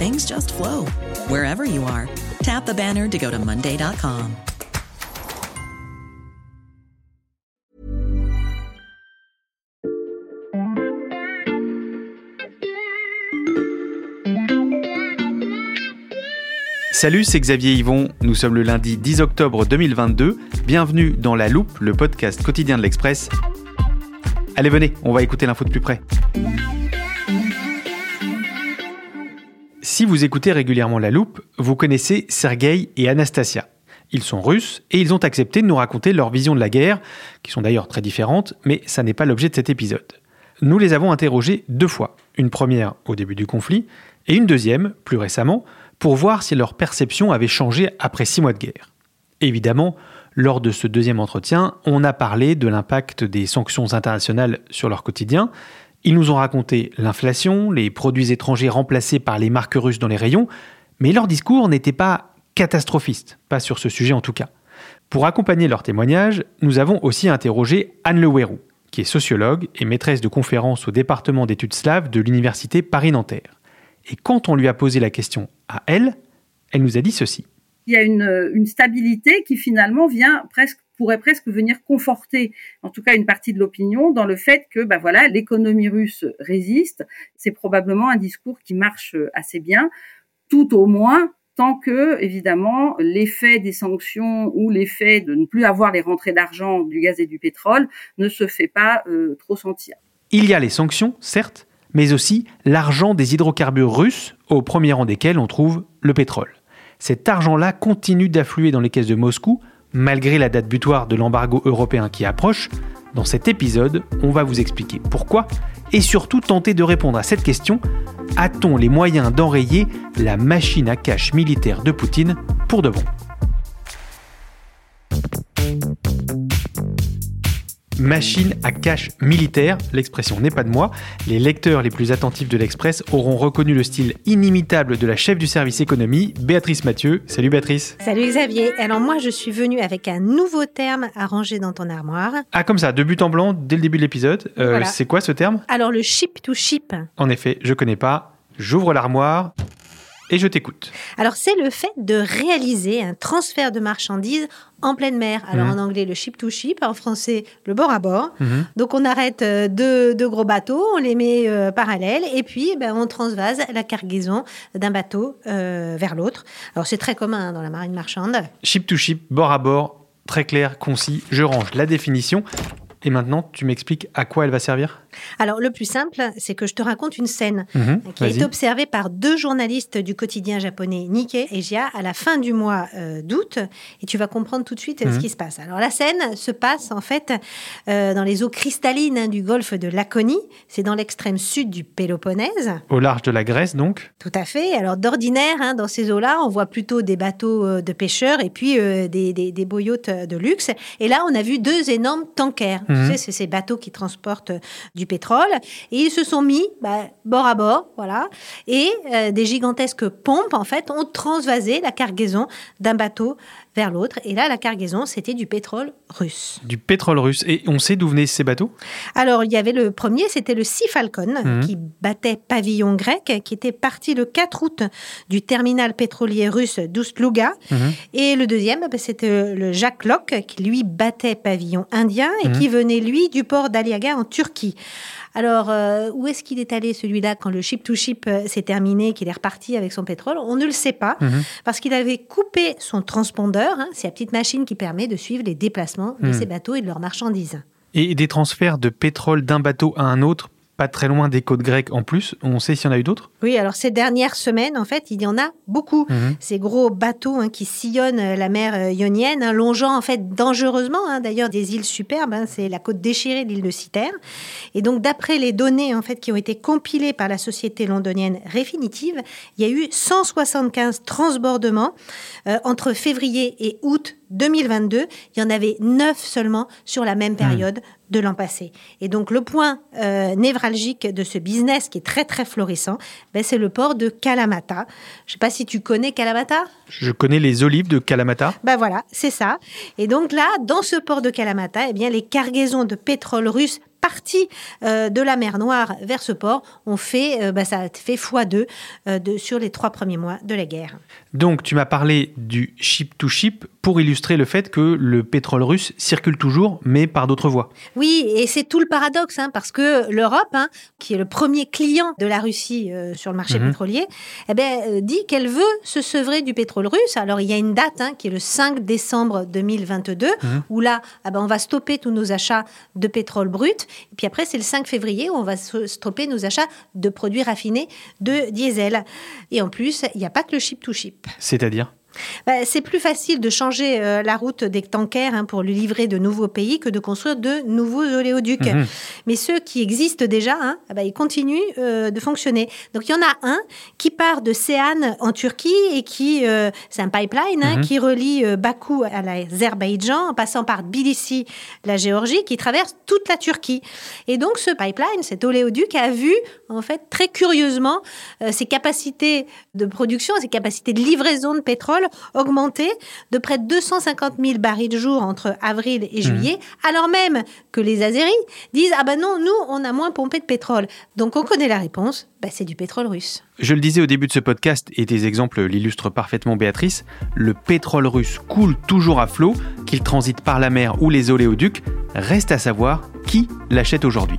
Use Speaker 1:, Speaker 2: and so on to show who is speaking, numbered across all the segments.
Speaker 1: things just flow wherever you are. Tap the banner to go to Monday.com.
Speaker 2: Salut, c'est Xavier Yvon. Nous sommes le lundi 10 octobre 2022. Bienvenue dans La Loupe, le podcast quotidien de l'Express. Allez, venez, on va écouter l'info de plus près. Si vous écoutez régulièrement La Loupe, vous connaissez Sergei et Anastasia. Ils sont russes et ils ont accepté de nous raconter leur vision de la guerre, qui sont d'ailleurs très différentes, mais ça n'est pas l'objet de cet épisode. Nous les avons interrogés deux fois. Une première au début du conflit et une deuxième, plus récemment, pour voir si leur perception avait changé après six mois de guerre. Évidemment, lors de ce deuxième entretien, on a parlé de l'impact des sanctions internationales sur leur quotidien. Ils nous ont raconté l'inflation, les produits étrangers remplacés par les marques russes dans les rayons, mais leur discours n'était pas catastrophiste, pas sur ce sujet en tout cas. Pour accompagner leur témoignage, nous avons aussi interrogé Anne Lewerou, qui est sociologue et maîtresse de conférences au département d'études slaves de l'université Paris-Nanterre. Et quand on lui a posé la question à elle, elle nous a dit ceci.
Speaker 3: Il y a une, une stabilité qui finalement vient presque pourrait presque venir conforter, en tout cas une partie de l'opinion, dans le fait que, bah voilà, l'économie russe résiste. C'est probablement un discours qui marche assez bien, tout au moins tant que, évidemment, l'effet des sanctions ou l'effet de ne plus avoir les rentrées d'argent du gaz et du pétrole ne se fait pas euh, trop sentir.
Speaker 2: Il y a les sanctions, certes, mais aussi l'argent des hydrocarbures russes, au premier rang desquels on trouve le pétrole. Cet argent-là continue d'affluer dans les caisses de Moscou, malgré la date butoir de l'embargo européen qui approche. Dans cet épisode, on va vous expliquer pourquoi et surtout tenter de répondre à cette question a-t-on les moyens d'enrayer la machine à cash militaire de Poutine pour de bon? Machine à cash militaire. L'expression n'est pas de moi. Les lecteurs les plus attentifs de l'Express auront reconnu le style inimitable de la chef du service économie, Béatrice Mathieu. Salut Béatrice.
Speaker 4: Salut Xavier. Alors moi, je suis venue avec un nouveau terme à ranger dans ton armoire.
Speaker 2: Ah comme ça, de but en blanc dès le début de l'épisode. Euh,
Speaker 4: Voilà.
Speaker 2: C'est quoi ce terme?
Speaker 4: Alors le ship to ship.
Speaker 2: En effet, je connais pas. J'ouvre l'armoire et je t'écoute.
Speaker 4: Alors c'est le fait de réaliser un transfert de marchandises en pleine mer. Alors
Speaker 2: Mhm.
Speaker 4: en anglais le ship to ship, en français le bord à bord.
Speaker 2: Mhm.
Speaker 4: Donc on arrête euh, deux, deux gros bateaux, on les met euh, parallèles et puis ben, on transvase la cargaison d'un bateau euh, vers l'autre. Alors c'est très commun hein, dans la marine marchande.
Speaker 2: Ship to ship, bord à bord, très clair, concis. Je range la définition. Et maintenant, tu m'expliques à quoi elle va servir?
Speaker 4: Alors le plus simple, c'est que je te raconte une scène
Speaker 2: Mhm,
Speaker 4: qui été observée par deux journalistes du quotidien japonais Nikkei et Jia à la fin du mois euh, d'août. Et tu vas comprendre tout de suite euh,
Speaker 2: Mhm.
Speaker 4: ce qui se passe. Alors la scène se passe en fait euh, dans les eaux cristallines hein, du golfe de Laconie. C'est dans l'extrême sud du Péloponnèse.
Speaker 2: Au large de la Grèce, donc.
Speaker 4: Tout à fait. Alors d'ordinaire, hein, dans ces eaux-là, on voit plutôt des bateaux euh, de pêcheurs et puis des, des, des beaux yachts de luxe. Et là, on a vu deux énormes tankers.
Speaker 2: Mhm.
Speaker 4: Tu sais, c'est ces bateaux qui transportent euh, du pétrole. Et ils se sont mis bah, bord à bord, voilà. Et euh, des gigantesques pompes, en fait, ont transvasé la cargaison d'un bateau vers l'autre. Et là, la cargaison, c'était du pétrole russe.
Speaker 2: Du pétrole russe. Et on sait d'où venaient ces bateaux?
Speaker 4: Alors, il y avait le premier, c'était le Sea Falcon,
Speaker 2: Mhm.
Speaker 4: qui battait pavillon grec, qui était parti le 4 août du terminal pétrolier russe d'Oust-Luga.
Speaker 2: Mhm.
Speaker 4: Et le deuxième, bah, c'était le Jacques Locke, qui lui battait pavillon indien et
Speaker 2: Mhm.
Speaker 4: qui venait, lui, du port d'Aliaga en Turquie. Alors, euh, où est-ce qu'il est allé celui-là quand le ship-to-ship euh, s'est terminé, qu'il est reparti avec son pétrole? On ne le sait pas, parce qu'il avait coupé son transpondeur, hein, c'est la petite machine qui permet de suivre les déplacements de
Speaker 2: Mhm.
Speaker 4: ces bateaux et de leurs marchandises.
Speaker 2: Et des transferts de pétrole d'un bateau à un autre, pas très loin des côtes grecques en plus. On sait s'il y en a eu d'autres?
Speaker 4: Oui, alors ces dernières semaines, en fait, il y en a beaucoup.
Speaker 2: Mhm.
Speaker 4: Ces gros bateaux hein, qui sillonnent euh, la mer euh, Ionienne, hein, longeant en fait dangereusement, hein, d'ailleurs, des îles superbes. c'est la côte déchirée de l'île de Citerre. Et donc, d'après les données en fait qui ont été compilées par la société londonienne Refinitiv, il y a eu 175 transbordements euh, entre février et août 2022. Il y en avait 9 seulement sur la même période de l'an passé. Et donc, le point euh, névralgique de ce business qui est très très florissant, ben, c'est le port de Kalamata. Je ne sais pas si tu connais Kalamata.
Speaker 2: Je connais les olives de Kalamata.
Speaker 4: Ben voilà, c'est ça. Et donc là, dans ce port de Kalamata, eh bien, les cargaisons de pétrole russe parties euh, de la mer Noire vers ce port ont fait, euh, ben, ça a fait x2 euh, sur les trois premiers mois de la guerre.
Speaker 2: Donc, tu m'as parlé du ship-to-ship pour illustrer le fait que le pétrole russe circule toujours, mais par d'autres voies.
Speaker 4: Oui, et c'est tout le paradoxe, hein, parce que l'Europe, hein, qui est le premier client de la Russie euh, sur le marché
Speaker 2: Mhm.
Speaker 4: pétrolier, eh ben, euh, dit qu'elle veut se sevrer du pétrole russe. Alors, il y a une date hein, qui est le 5 décembre 2022,
Speaker 2: Mhm.
Speaker 4: où là, ah ben, on va stopper tous nos achats de pétrole brut. Et puis après, c'est le 5 février où on va stopper nos achats de produits raffinés de diesel. Et en plus, il n'y a pas que le ship-to-ship.
Speaker 2: C'est-à-dire?
Speaker 4: Bah, c'est plus facile de changer euh, la route des tankers hein, pour lui livrer de nouveaux pays que de construire de nouveaux oléoducs.
Speaker 2: Mhm.
Speaker 4: Mais ceux qui existent déjà, hein, ah bah, ils continuent euh, de fonctionner. Donc il y en a un qui part de Céane en Turquie et qui, euh, c'est un pipeline hein,
Speaker 2: Mhm.
Speaker 4: qui relie Bakou à l'Azerbaïdjan en passant par Tbilissi, la Géorgie, qui traverse toute la Turquie. Et donc ce pipeline, cet oléoduc, a vu en fait très curieusement ses capacités de production, ses capacités de livraison de pétrole augmenter de près de 250 000 barils jour entre avril et juillet, alors même que les Azéris disent ah ben non, nous on a moins pompé de pétrole. Donc on connaît la réponse, bah, c'est du pétrole russe.
Speaker 2: Je le disais au début de ce podcast, et tes exemples l'illustrent parfaitement Béatrice, le pétrole russe coule toujours à flot, qu'il transite par la mer ou les oléoducs. Reste à savoir qui l'achète aujourd'hui.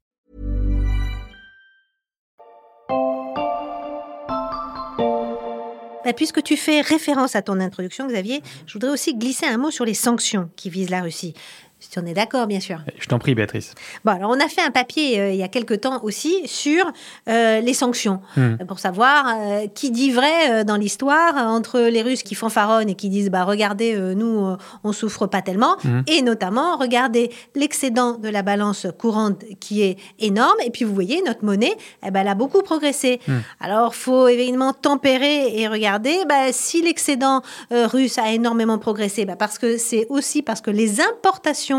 Speaker 4: Puisque tu fais référence à ton introduction, Xavier, je voudrais aussi glisser un mot sur les sanctions qui visent la Russie. Si on est d'accord, bien sûr.
Speaker 2: Je t'en prie, Béatrice.
Speaker 4: Bon, alors on a fait un papier euh, il y a quelque temps aussi sur euh, les sanctions,
Speaker 2: Hmm.
Speaker 4: pour savoir euh, qui dit vrai dans l'histoire entre les Russes qui fanfaronnent et qui disent bah regardez nous on souffre pas tellement
Speaker 2: Hmm.
Speaker 4: et notamment regardez l'excédent de la balance courante qui est énorme et puis vous voyez notre monnaie eh ben, elle a beaucoup progressé.
Speaker 2: Hmm.
Speaker 4: Alors faut évidemment tempérer et regarder bah, si l'excédent russe a énormément progressé bah, parce que c'est aussi parce que les importations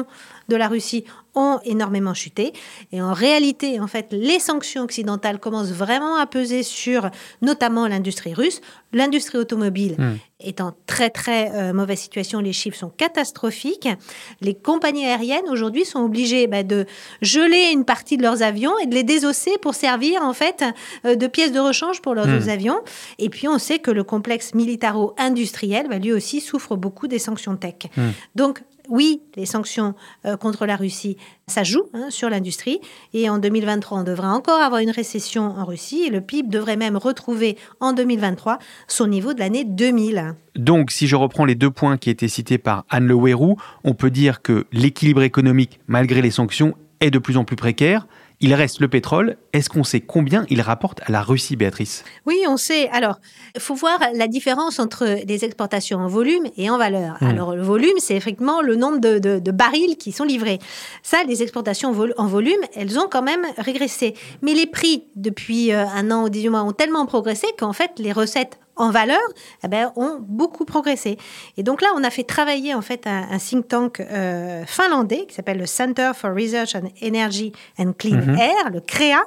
Speaker 4: de la Russie ont énormément chuté. Et en réalité, en fait, les sanctions occidentales commencent vraiment à peser sur notamment l'industrie russe. L'industrie automobile
Speaker 2: Hmm.
Speaker 4: est en très très euh, mauvaise situation. Les chiffres sont catastrophiques. Les compagnies aériennes aujourd'hui sont obligées bah, de geler une partie de leurs avions et de les désosser pour servir en fait euh, de pièces de rechange pour leurs
Speaker 2: Hmm.
Speaker 4: autres avions. Et puis on sait que le complexe militaro-industriel, bah, lui aussi, souffre beaucoup des sanctions tech.
Speaker 2: Hmm.
Speaker 4: Donc oui, les sanctions euh, contre la Russie, ça joue hein, sur l'industrie. Et en 2023, on devrait encore avoir une récession en Russie. Et le PIB devrait même retrouver en 2023 son niveau de l'année 2000.
Speaker 2: Donc, si je reprends les deux points qui étaient cités par Anne Le Houerou, on peut dire que l'équilibre économique, malgré les sanctions, est de plus en plus précaire. Il reste le pétrole. Est-ce qu'on sait combien il rapporte à la Russie, Béatrice?
Speaker 4: Oui, on sait. Alors, il faut voir la différence entre les exportations en volume et en valeur.
Speaker 2: Mm.
Speaker 4: Alors, le volume, c'est effectivement le nombre de, de- de barils qui sont livrés. Ça, les exportations en volume, elles ont quand même régressé. Mais les prix, depuis euh, un an ou 18 mois, ont tellement progressé qu'en fait, les recettes en valeur eh ben, ont beaucoup progressé. Et donc là, on a fait travailler en fait un, think tank euh, finlandais qui s'appelle le Center for Research on Energy and Clean
Speaker 2: Mhm.
Speaker 4: Air, le CREA.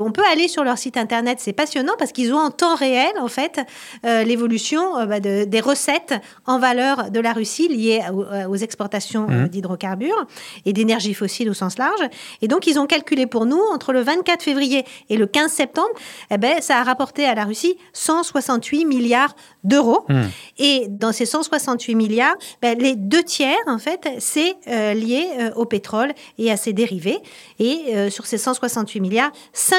Speaker 4: On peut aller sur leur site internet, c'est passionnant parce qu'ils ont en temps réel en fait euh, l'évolution euh, bah, de- des recettes en valeur de la Russie liées à- aux, aux exportations euh,
Speaker 2: Mhm.
Speaker 4: d'hydrocarbures et d'énergie fossile au sens large. Et donc ils ont calculé pour nous entre le 24 février et le 15 septembre, eh ben ça a rapporté à la Russie 168 milliards d'euros.
Speaker 2: Hmm.
Speaker 4: Et dans ces 168 milliards, ben, les deux tiers, en fait, c'est euh, lié euh, au pétrole et à ses dérivés. Et euh, sur ces 168 milliards,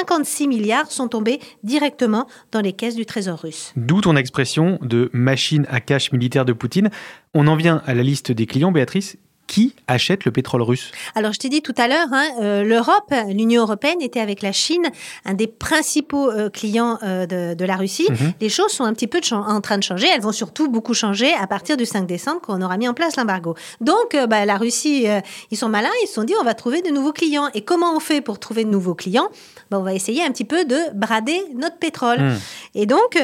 Speaker 4: 56 milliards sont tombés directement dans les caisses du Trésor russe.
Speaker 2: D'où ton expression de machine à cash militaire de Poutine. On en vient à la liste des clients, Béatrice. Qui achète le pétrole russe
Speaker 4: Alors, je t'ai dit tout à l'heure, hein, euh, l'Europe, l'Union européenne était avec la Chine un des principaux euh, clients euh, de, de la Russie.
Speaker 2: Mhm.
Speaker 4: Les choses sont un petit peu en train de changer. Elles vont surtout beaucoup changer à partir du 5 décembre quand on aura mis en place l'embargo. Donc, bah, la Russie, ils sont malins, ils se sont dit on va trouver de nouveaux clients. Et comment on fait pour trouver de nouveaux clients? Bah, On va essayer un petit peu de brader notre pétrole.
Speaker 2: Hmm.
Speaker 4: Et donc,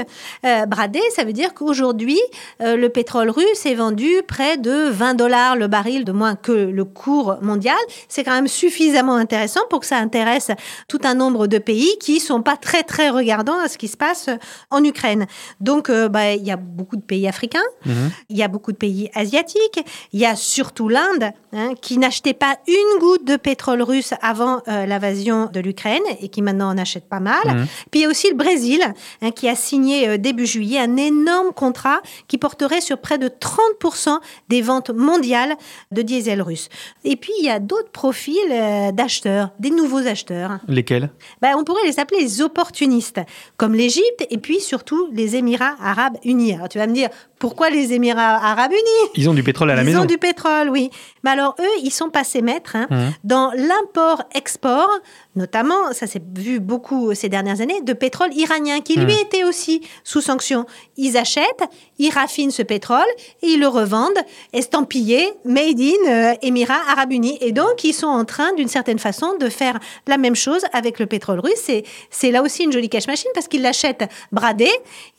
Speaker 4: brader, ça veut dire qu'aujourd'hui, le pétrole russe est vendu près de 20 dollars le baril de moins que le cours mondial. C'est quand même suffisamment intéressant pour que ça intéresse tout un nombre de pays qui sont pas très très regardants à ce qui se passe en Ukraine. Donc, euh, bah, il y a beaucoup de pays africains,
Speaker 2: Mhm.
Speaker 4: il y a beaucoup de pays asiatiques, il y a surtout l'Inde hein, qui n'achetait pas une goutte de pétrole russe avant euh, l'invasion de l'Ukraine et qui maintenant en achète pas mal.
Speaker 2: Mhm.
Speaker 4: Puis il y a aussi le Brésil hein, qui a signé euh, début juillet un énorme contrat qui porterait sur près de 30% des ventes mondiales de diesel russe. Et puis il y a d'autres profils euh, d'acheteurs, des nouveaux acheteurs.
Speaker 2: Lesquels?
Speaker 4: Ben, on pourrait les appeler les opportunistes, comme l'Égypte et puis surtout les Émirats arabes unis. Alors tu vas me dire, pourquoi les Émirats arabes unis
Speaker 2: Ils ont du pétrole à la
Speaker 4: Ils
Speaker 2: maison.
Speaker 4: ont du pétrole, oui. Mais alors eux, ils sont passés maîtres hein,
Speaker 2: Mhm.
Speaker 4: dans l'import-export, notamment, ça s'est vu beaucoup ces dernières années, de pétrole iranien, qui lui
Speaker 2: Mhm.
Speaker 4: était aussi sous sanction. Ils achètent, ils raffinent ce pétrole et ils le revendent estampillé Made in euh, Émirats Arabes Unis. Et donc, ils sont en train, d'une certaine façon, de faire la même chose avec le pétrole russe. C'est- C'est là aussi une jolie cash machine parce qu'ils l'achètent bradé,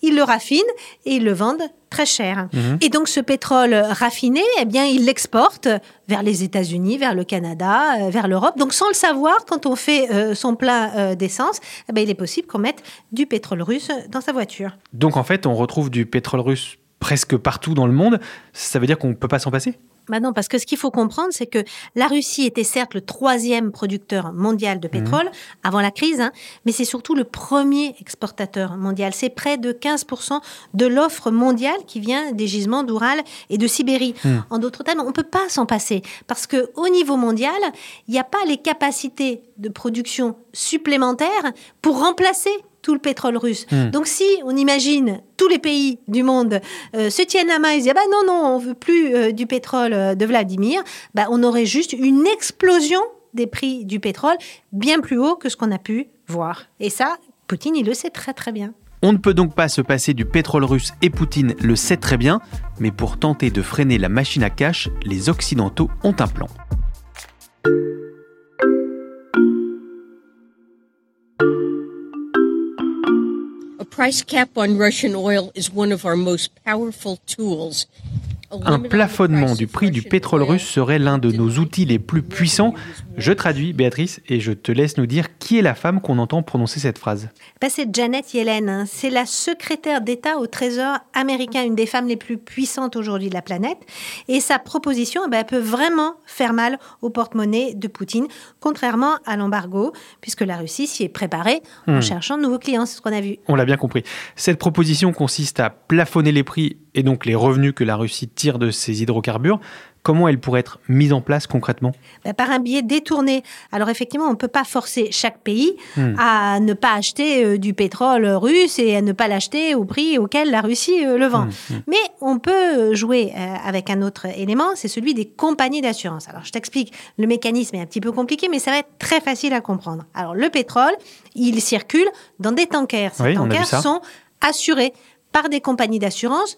Speaker 4: ils le raffinent et ils le vendent très cher.
Speaker 2: Mhm.
Speaker 4: Et donc ce pétrole raffiné, eh bien, il l'exporte vers les États-Unis, vers le Canada, euh, vers l'Europe. Donc sans le savoir, quand on fait euh, son plein euh, d'essence, eh ben, il est possible qu'on mette du pétrole russe dans sa voiture.
Speaker 2: Donc en fait, on retrouve du pétrole russe presque partout dans le monde. Ça veut dire qu'on ne peut pas s'en passer?
Speaker 4: Bah non, parce que ce qu'il faut comprendre, c'est que la Russie était certes le troisième producteur mondial de pétrole avant la crise, hein, mais c'est surtout le premier exportateur mondial. C'est près de 15% de l'offre mondiale qui vient des gisements d'Oural et de Sibérie.
Speaker 2: Mhm.
Speaker 4: En d'autres termes, on ne peut pas s'en passer parce que au niveau mondial, il n'y a pas les capacités de production supplémentaires pour remplacer tout le pétrole russe.
Speaker 2: Hmm.
Speaker 4: Donc si on imagine tous les pays du monde euh, se tiennent la main et se disent ah bah non non on veut plus euh, du pétrole euh, de Vladimir, bah on aurait juste une explosion des prix du pétrole bien plus haut que ce qu'on a pu voir. Et ça, Poutine il le sait très très bien.
Speaker 2: On ne peut donc pas se passer du pétrole russe et Poutine le sait très bien, mais pour tenter de freiner la machine à cash, les Occidentaux ont un plan. Un plafonnement
Speaker 5: price
Speaker 2: du prix du
Speaker 5: Russian
Speaker 2: pétrole
Speaker 5: oil
Speaker 2: russe serait l'un de nos outils les plus puissants. Je traduis, Béatrice, et je te laisse nous dire qui est la femme qu'on entend prononcer cette phrase.
Speaker 4: Bah, c'est Janet Yellen. hein. C'est la secrétaire d'État au Trésor américain, une des femmes les plus puissantes aujourd'hui de la planète. Et sa proposition, eh elle peut vraiment faire mal au porte-monnaie de Poutine, contrairement à l'embargo, puisque la Russie s'y est préparée en
Speaker 2: Hmm.
Speaker 4: cherchant de nouveaux clients. C'est ce qu'on a vu.
Speaker 2: On l'a bien compris. Cette proposition consiste à plafonner les prix et donc les revenus que la Russie tire de ses hydrocarbures. Comment elle pourrait être mise en place concrètement?
Speaker 4: Bah, par un biais détourné. Alors effectivement, on ne peut pas forcer chaque pays
Speaker 2: Hmm.
Speaker 4: à ne pas acheter euh, du pétrole russe et à ne pas l'acheter au prix auquel la Russie euh, le vend.
Speaker 2: Hmm, hmm.
Speaker 4: Mais on peut jouer euh, avec un autre élément, c'est celui des compagnies d'assurance. Alors je t'explique, le mécanisme est un petit peu compliqué, mais ça va être très facile à comprendre. Alors le pétrole, il circule dans des tankers. Ces
Speaker 2: Oui,
Speaker 4: tankers sont assurés par des compagnies d'assurance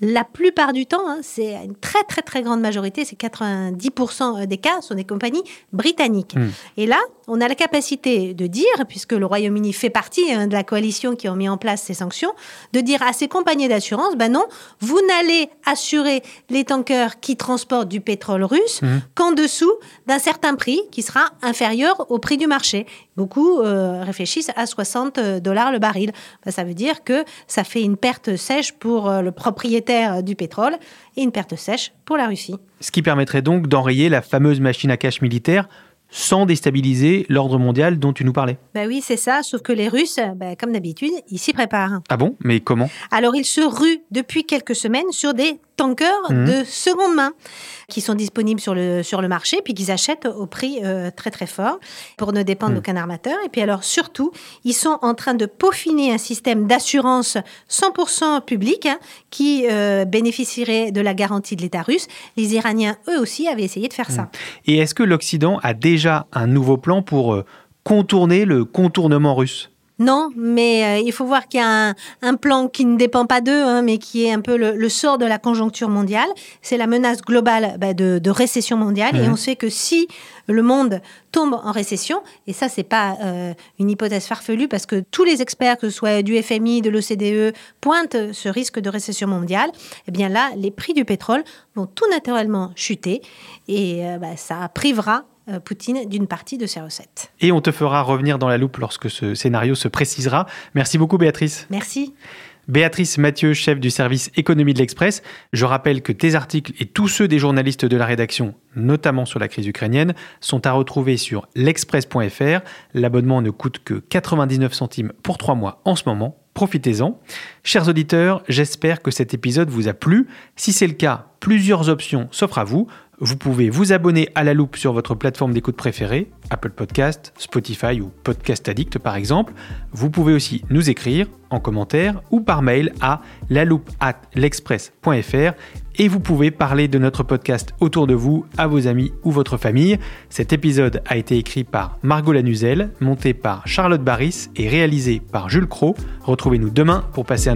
Speaker 4: la plupart du temps, hein, c'est une très très très grande majorité, c'est 90% des cas, sont des compagnies britanniques.
Speaker 2: Hmm.
Speaker 4: Et là, on a la capacité de dire, puisque le Royaume-Uni fait partie hein, de la coalition qui ont mis en place ces sanctions, de dire à ces compagnies d'assurance, ben non, vous n'allez assurer les tankers qui transportent du pétrole russe
Speaker 2: Mhm.
Speaker 4: qu'en dessous d'un certain prix qui sera inférieur au prix du marché. Beaucoup euh, réfléchissent à 60 dollars le baril. Ben, ça veut dire que ça fait une perte sèche pour euh, le propriétaire du pétrole et une perte sèche pour la Russie.
Speaker 2: Ce qui permettrait donc d'enrayer la fameuse machine à cash militaire sans déstabiliser l'ordre mondial dont tu nous parlais.
Speaker 4: Ben oui, c'est ça, sauf que les Russes, ben, comme d'habitude, ils s'y préparent.
Speaker 2: Ah bon? Mais comment?
Speaker 4: Alors, ils se ruent depuis quelques semaines sur des tankers
Speaker 2: Mhm.
Speaker 4: de seconde main qui sont disponibles sur le, sur le marché, puis qu'ils achètent au prix euh, très très fort pour ne dépendre
Speaker 2: Mhm.
Speaker 4: d'aucun armateur. Et puis alors, surtout, ils sont en train de peaufiner un système d'assurance 100% public hein, qui euh, bénéficierait de la garantie de l'État russe. Les Iraniens, eux aussi, avaient essayé de faire ça.
Speaker 2: Et est-ce que l'Occident a déjà un nouveau plan pour euh, contourner le contournement russe?
Speaker 4: Non, mais euh, il faut voir qu'il y a un, un plan qui ne dépend pas d'eux, hein, mais qui est un peu le, le sort de la conjoncture mondiale. C'est la menace globale bah, de, de récession mondiale. Et on sait que si le monde tombe en récession, et ça, c'est pas euh, une hypothèse farfelue, parce que tous les experts, que ce soit du FMI, de l'OCDE, pointent ce risque de récession mondiale, eh bien là, les prix du pétrole vont tout naturellement chuter, et euh, bah, ça privera Poutine d'une partie de ses recettes.
Speaker 2: Et on te fera revenir dans la loupe lorsque ce scénario se précisera. Merci beaucoup Béatrice.
Speaker 4: Merci.
Speaker 2: Béatrice Mathieu, chef du service économie de l'Express. Je rappelle que tes articles et tous ceux des journalistes de la rédaction, notamment sur la crise ukrainienne, sont à retrouver sur l'express.fr. L'abonnement ne coûte que 99 centimes pour trois mois en ce moment. Profitez-en. Chers auditeurs, j'espère que cet épisode vous a plu. Si c'est le cas, plusieurs options s'offrent à vous. Vous pouvez vous abonner à la loupe sur votre plateforme d'écoute préférée, Apple Podcast, Spotify ou Podcast Addict par exemple. Vous pouvez aussi nous écrire en commentaire ou par mail à laloupe at l'express.fr et vous pouvez parler de notre podcast autour de vous, à vos amis ou votre famille. Cet épisode a été écrit par Margot Lanuzel, monté par Charlotte Barris et réalisé par Jules Cro. Retrouvez-nous demain pour passer un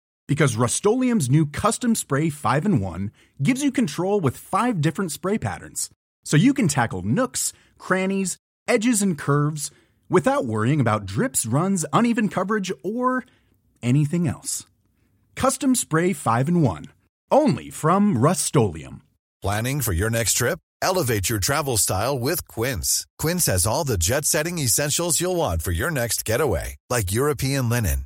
Speaker 6: Because Rust new Custom Spray 5 and 1 gives you control with five different spray patterns. So you can tackle nooks, crannies, edges, and curves without worrying about drips, runs, uneven coverage, or anything else. Custom Spray 5 and 1. Only from Rust
Speaker 7: Planning for your next trip? Elevate your travel style with Quince. Quince has all the jet setting essentials you'll want for your next getaway, like European linen,